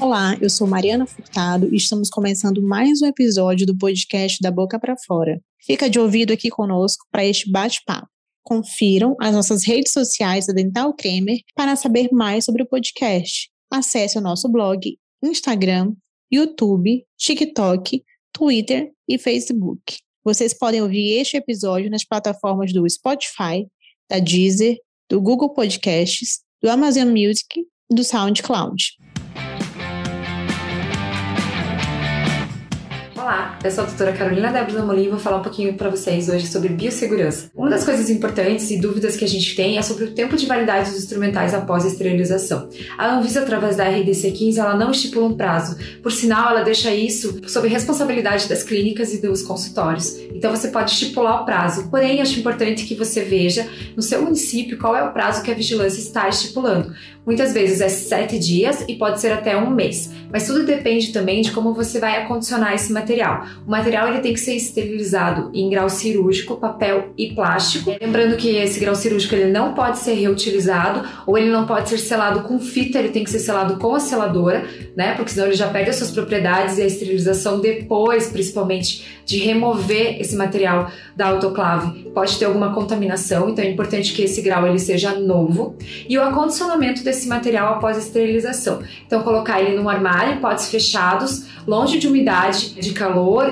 Olá, eu sou Mariana Furtado e estamos começando mais um episódio do podcast da Boca para Fora. Fica de ouvido aqui conosco para este bate-papo. Confiram as nossas redes sociais da Dental Cremer para saber mais sobre o podcast. Acesse o nosso blog, Instagram, YouTube, TikTok, Twitter e Facebook. Vocês podem ouvir este episódio nas plataformas do Spotify, da Deezer, do Google Podcasts, do Amazon Music e do SoundCloud. Olá, eu sou a doutora Carolina Débora Molin e vou falar um pouquinho para vocês hoje sobre biossegurança. Uma das coisas importantes e dúvidas que a gente tem é sobre o tempo de validade dos instrumentais após a esterilização. A Anvisa, através da RDC 15, ela não estipula um prazo. Por sinal, ela deixa isso sob responsabilidade das clínicas e dos consultórios. Então você pode estipular o prazo. Porém, acho importante que você veja no seu município qual é o prazo que a vigilância está estipulando. Muitas vezes é sete dias e pode ser até um mês, mas tudo depende também de como você vai acondicionar esse material. O material ele tem que ser esterilizado em grau cirúrgico, papel e plástico. Lembrando que esse grau cirúrgico ele não pode ser reutilizado ou ele não pode ser selado com fita, ele tem que ser selado com a seladora, né? Porque senão ele já perde as suas propriedades e a esterilização depois, principalmente, de remover esse material da autoclave pode ter alguma contaminação, então é importante que esse grau ele seja novo. E o acondicionamento desse material após a esterilização. Então colocar ele num armário, potes fechados, longe de umidade, de calor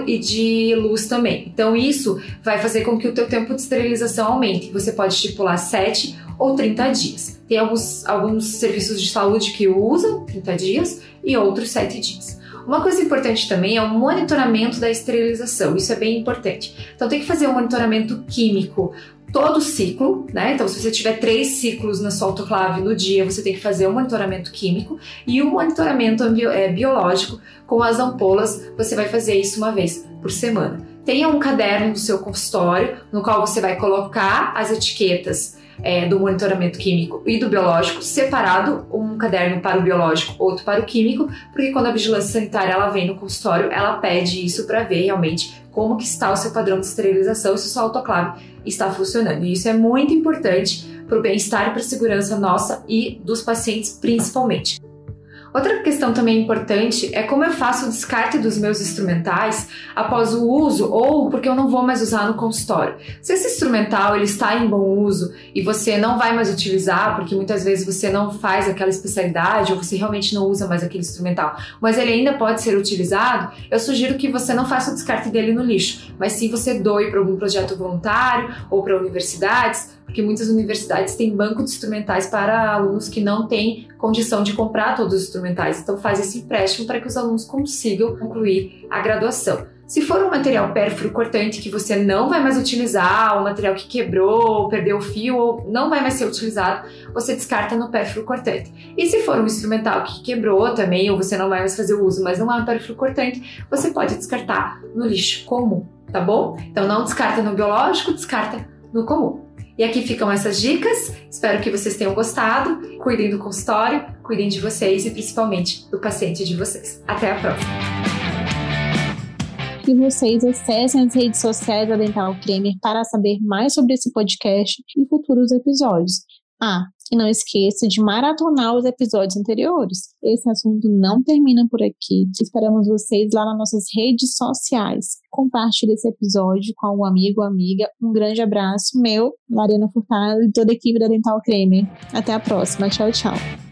e de luz também. Então isso vai fazer com que o teu tempo de esterilização aumente. Você pode estipular 7 ou 30 dias. Tem alguns, alguns serviços de saúde que usam 30 dias e outros 7 dias. Uma coisa importante também é o monitoramento da esterilização, isso é bem importante. Então tem que fazer um monitoramento químico todo ciclo, né? Então, se você tiver três ciclos na sua autoclave no dia, você tem que fazer um monitoramento químico e o um monitoramento é, biológico com as ampolas, você vai fazer isso uma vez por semana. Tenha um caderno no seu consultório no qual você vai colocar as etiquetas é, do monitoramento químico e do biológico separado, um caderno para o biológico, outro para o químico, porque quando a vigilância sanitária ela vem no consultório, ela pede isso para ver realmente como que está o seu padrão de esterilização se o seu autoclave está funcionando. E isso é muito importante para o bem-estar e para a segurança nossa e dos pacientes principalmente. Outra questão também importante é como eu faço o descarte dos meus instrumentais após o uso ou porque eu não vou mais usar no consultório. Se esse instrumental ele está em bom uso e você não vai mais utilizar, porque muitas vezes você não faz aquela especialidade ou você realmente não usa mais aquele instrumental, mas ele ainda pode ser utilizado, eu sugiro que você não faça o descarte dele no lixo, mas sim você doe para algum projeto voluntário ou para universidades porque muitas universidades têm banco de instrumentais para alunos que não têm condição de comprar todos os instrumentais. Então faz esse empréstimo para que os alunos consigam concluir a graduação. Se for um material pérfuro cortante que você não vai mais utilizar, um material que quebrou, perdeu o fio ou não vai mais ser utilizado, você descarta no pérfuro cortante. E se for um instrumental que quebrou também, ou você não vai mais fazer o uso, mas não é um pérfuro cortante, você pode descartar no lixo comum, tá bom? Então não descarta no biológico, descarta no comum. E aqui ficam essas dicas. Espero que vocês tenham gostado. Cuidem do consultório, cuidem de vocês e principalmente do paciente de vocês. Até a próxima! E vocês acessem as redes sociais da Dental Cremer para saber mais sobre esse podcast e futuros episódios. Ah, e não esqueça de maratonar os episódios anteriores. Esse assunto não termina por aqui. Esperamos vocês lá nas nossas redes sociais. Compartilhe esse episódio com algum amigo ou amiga. Um grande abraço, meu, Mariana Furtado e toda a equipe da Dental Creme. Até a próxima. Tchau, tchau.